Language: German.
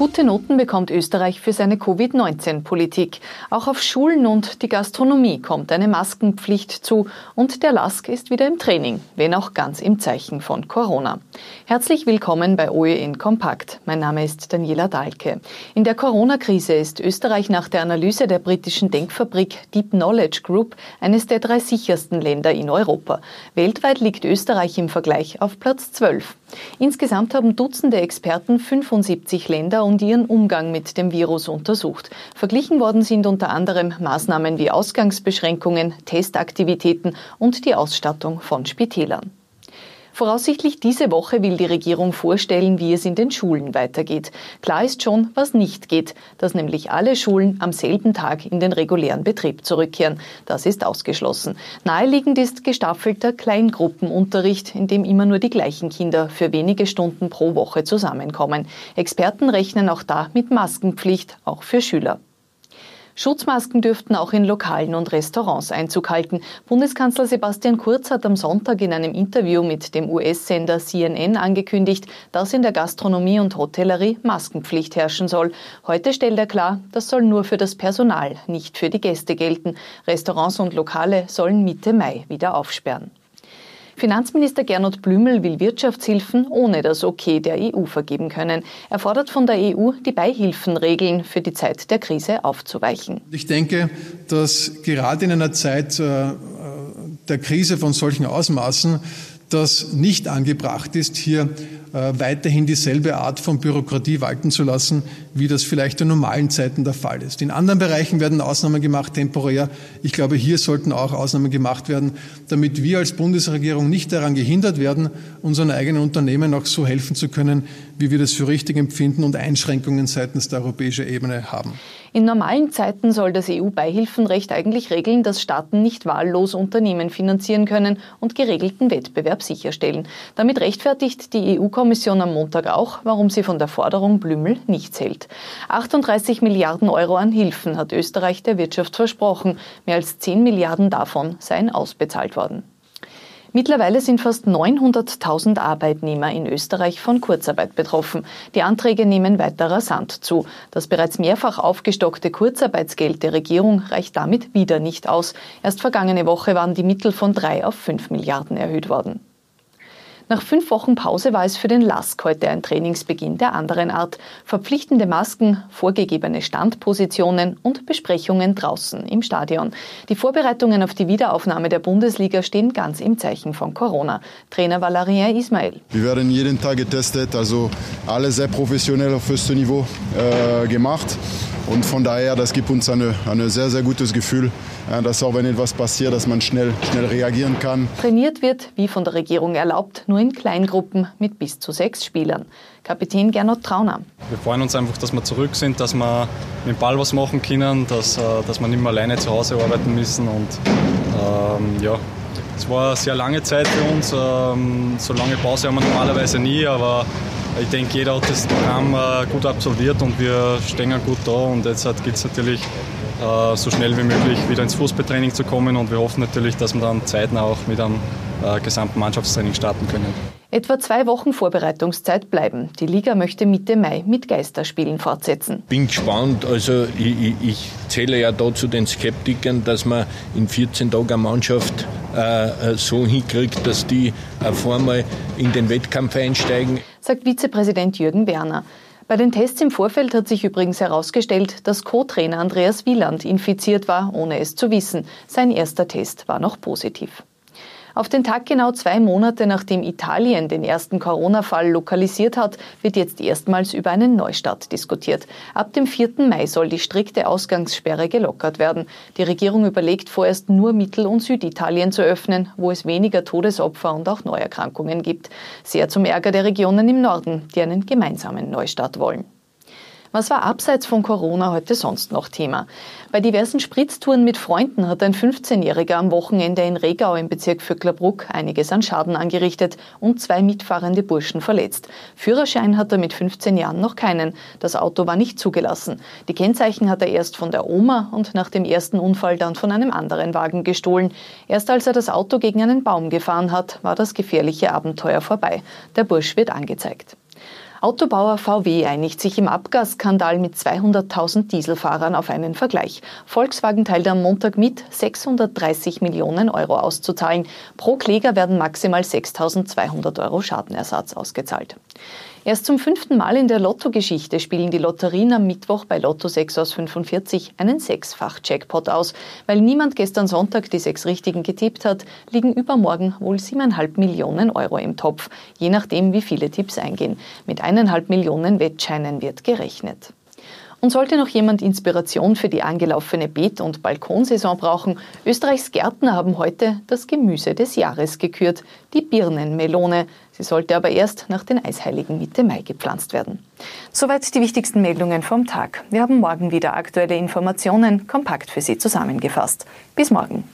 Gute Noten bekommt Österreich für seine Covid-19-Politik. Auch auf Schulen und die Gastronomie kommt eine Maskenpflicht zu und der LASK ist wieder im Training, wenn auch ganz im Zeichen von Corona. Herzlich willkommen bei OEN Kompakt. Mein Name ist Daniela Dahlke. In der Corona-Krise ist Österreich nach der Analyse der britischen Denkfabrik Deep Knowledge Group eines der drei sichersten Länder in Europa. Weltweit liegt Österreich im Vergleich auf Platz 12. Insgesamt haben Dutzende Experten 75 Länder und ihren Umgang mit dem Virus untersucht. Verglichen worden sind unter anderem Maßnahmen wie Ausgangsbeschränkungen, Testaktivitäten und die Ausstattung von Spitälern. Voraussichtlich diese Woche will die Regierung vorstellen, wie es in den Schulen weitergeht. Klar ist schon, was nicht geht, dass nämlich alle Schulen am selben Tag in den regulären Betrieb zurückkehren. Das ist ausgeschlossen. Naheliegend ist gestaffelter Kleingruppenunterricht, in dem immer nur die gleichen Kinder für wenige Stunden pro Woche zusammenkommen. Experten rechnen auch da mit Maskenpflicht, auch für Schüler. Schutzmasken dürften auch in Lokalen und Restaurants Einzug halten. Bundeskanzler Sebastian Kurz hat am Sonntag in einem Interview mit dem US-Sender CNN angekündigt, dass in der Gastronomie und Hotellerie Maskenpflicht herrschen soll. Heute stellt er klar, das soll nur für das Personal, nicht für die Gäste gelten. Restaurants und Lokale sollen Mitte Mai wieder aufsperren. Finanzminister Gernot Blümel will Wirtschaftshilfen ohne das Okay der EU vergeben können. Er fordert von der EU, die Beihilfenregeln für die Zeit der Krise aufzuweichen. Ich denke, dass gerade in einer Zeit äh, der Krise von solchen Ausmaßen das nicht angebracht ist, hier weiterhin dieselbe Art von Bürokratie walten zu lassen, wie das vielleicht in normalen Zeiten der Fall ist. In anderen Bereichen werden Ausnahmen gemacht, temporär. Ich glaube, hier sollten auch Ausnahmen gemacht werden, damit wir als Bundesregierung nicht daran gehindert werden, unseren eigenen Unternehmen auch so helfen zu können, wie wir das für richtig empfinden und Einschränkungen seitens der europäischen Ebene haben. In normalen Zeiten soll das EU-Beihilfenrecht eigentlich regeln, dass Staaten nicht wahllos Unternehmen finanzieren können und geregelten Wettbewerb sicherstellen. Damit rechtfertigt die EU-Kommission am Montag auch, warum sie von der Forderung Blümel nichts hält. 38 Milliarden Euro an Hilfen hat Österreich der Wirtschaft versprochen. Mehr als 10 Milliarden davon seien ausbezahlt worden. Mittlerweile sind fast 900.000 Arbeitnehmer in Österreich von Kurzarbeit betroffen. Die Anträge nehmen weiter rasant zu. Das bereits mehrfach aufgestockte Kurzarbeitsgeld der Regierung reicht damit wieder nicht aus. Erst vergangene Woche waren die Mittel von drei auf fünf Milliarden erhöht worden. Nach fünf Wochen Pause war es für den LASK heute ein Trainingsbeginn der anderen Art. Verpflichtende Masken, vorgegebene Standpositionen und Besprechungen draußen im Stadion. Die Vorbereitungen auf die Wiederaufnahme der Bundesliga stehen ganz im Zeichen von Corona. Trainer Valerien Ismail. Wir werden jeden Tag getestet, also alles sehr professionell auf höchstem Niveau äh, gemacht. Und von daher, das gibt uns ein eine sehr, sehr gutes Gefühl, ja, dass auch wenn etwas passiert, dass man schnell, schnell reagieren kann. Trainiert wird, wie von der Regierung erlaubt, nur in Kleingruppen mit bis zu sechs Spielern. Kapitän Gernot Trauner. Wir freuen uns einfach, dass wir zurück sind, dass wir mit dem Ball was machen können, dass, äh, dass wir nicht mehr alleine zu Hause arbeiten müssen. Und ähm, ja, es war eine sehr lange Zeit für uns. Ähm, so lange Pause haben wir normalerweise nie, aber ich denke, jeder hat das Programm äh, gut absolviert und wir stehen gut da. Und jetzt geht es natürlich äh, so schnell wie möglich wieder ins Fußballtraining zu kommen und wir hoffen natürlich, dass wir dann zeitnah auch mit einem äh, gesamten Mannschaftstraining starten können. Etwa zwei Wochen Vorbereitungszeit bleiben. Die Liga möchte Mitte Mai mit Geisterspielen fortsetzen. Bin gespannt. Also ich, ich zähle ja da zu den Skeptikern, dass man in 14 Tagen eine Mannschaft äh, so hinkriegt, dass die auf einmal in den Wettkampf einsteigen. Sagt Vizepräsident Jürgen Werner. Bei den Tests im Vorfeld hat sich übrigens herausgestellt, dass Co-Trainer Andreas Wieland infiziert war, ohne es zu wissen. Sein erster Test war noch positiv. Auf den Tag genau zwei Monate nachdem Italien den ersten Corona-Fall lokalisiert hat, wird jetzt erstmals über einen Neustart diskutiert. Ab dem 4. Mai soll die strikte Ausgangssperre gelockert werden. Die Regierung überlegt vorerst nur Mittel- und Süditalien zu öffnen, wo es weniger Todesopfer und auch Neuerkrankungen gibt. Sehr zum Ärger der Regionen im Norden, die einen gemeinsamen Neustart wollen. Was war abseits von Corona heute sonst noch Thema? Bei diversen Spritztouren mit Freunden hat ein 15-Jähriger am Wochenende in Regau im Bezirk Vöcklerbruck einiges an Schaden angerichtet und zwei mitfahrende Burschen verletzt. Führerschein hat er mit 15 Jahren noch keinen. Das Auto war nicht zugelassen. Die Kennzeichen hat er erst von der Oma und nach dem ersten Unfall dann von einem anderen Wagen gestohlen. Erst als er das Auto gegen einen Baum gefahren hat, war das gefährliche Abenteuer vorbei. Der Bursch wird angezeigt. Autobauer VW einigt sich im Abgasskandal mit 200.000 Dieselfahrern auf einen Vergleich. Volkswagen teilt am Montag mit, 630 Millionen Euro auszuzahlen. Pro Kläger werden maximal 6.200 Euro Schadenersatz ausgezahlt. Erst zum fünften Mal in der Lottogeschichte spielen die Lotterien am Mittwoch bei Lotto 6 aus 45 einen Sechsfach-Jackpot aus. Weil niemand gestern Sonntag die sechs Richtigen getippt hat, liegen übermorgen wohl siebeneinhalb Millionen Euro im Topf, je nachdem, wie viele Tipps eingehen. Mit eineinhalb Millionen Wettscheinen wird gerechnet. Und sollte noch jemand Inspiration für die angelaufene Beet- und Balkonsaison brauchen, Österreichs Gärtner haben heute das Gemüse des Jahres gekürt, die Birnenmelone. Sie sollte aber erst nach den Eisheiligen Mitte Mai gepflanzt werden. Soweit die wichtigsten Meldungen vom Tag. Wir haben morgen wieder aktuelle Informationen kompakt für Sie zusammengefasst. Bis morgen.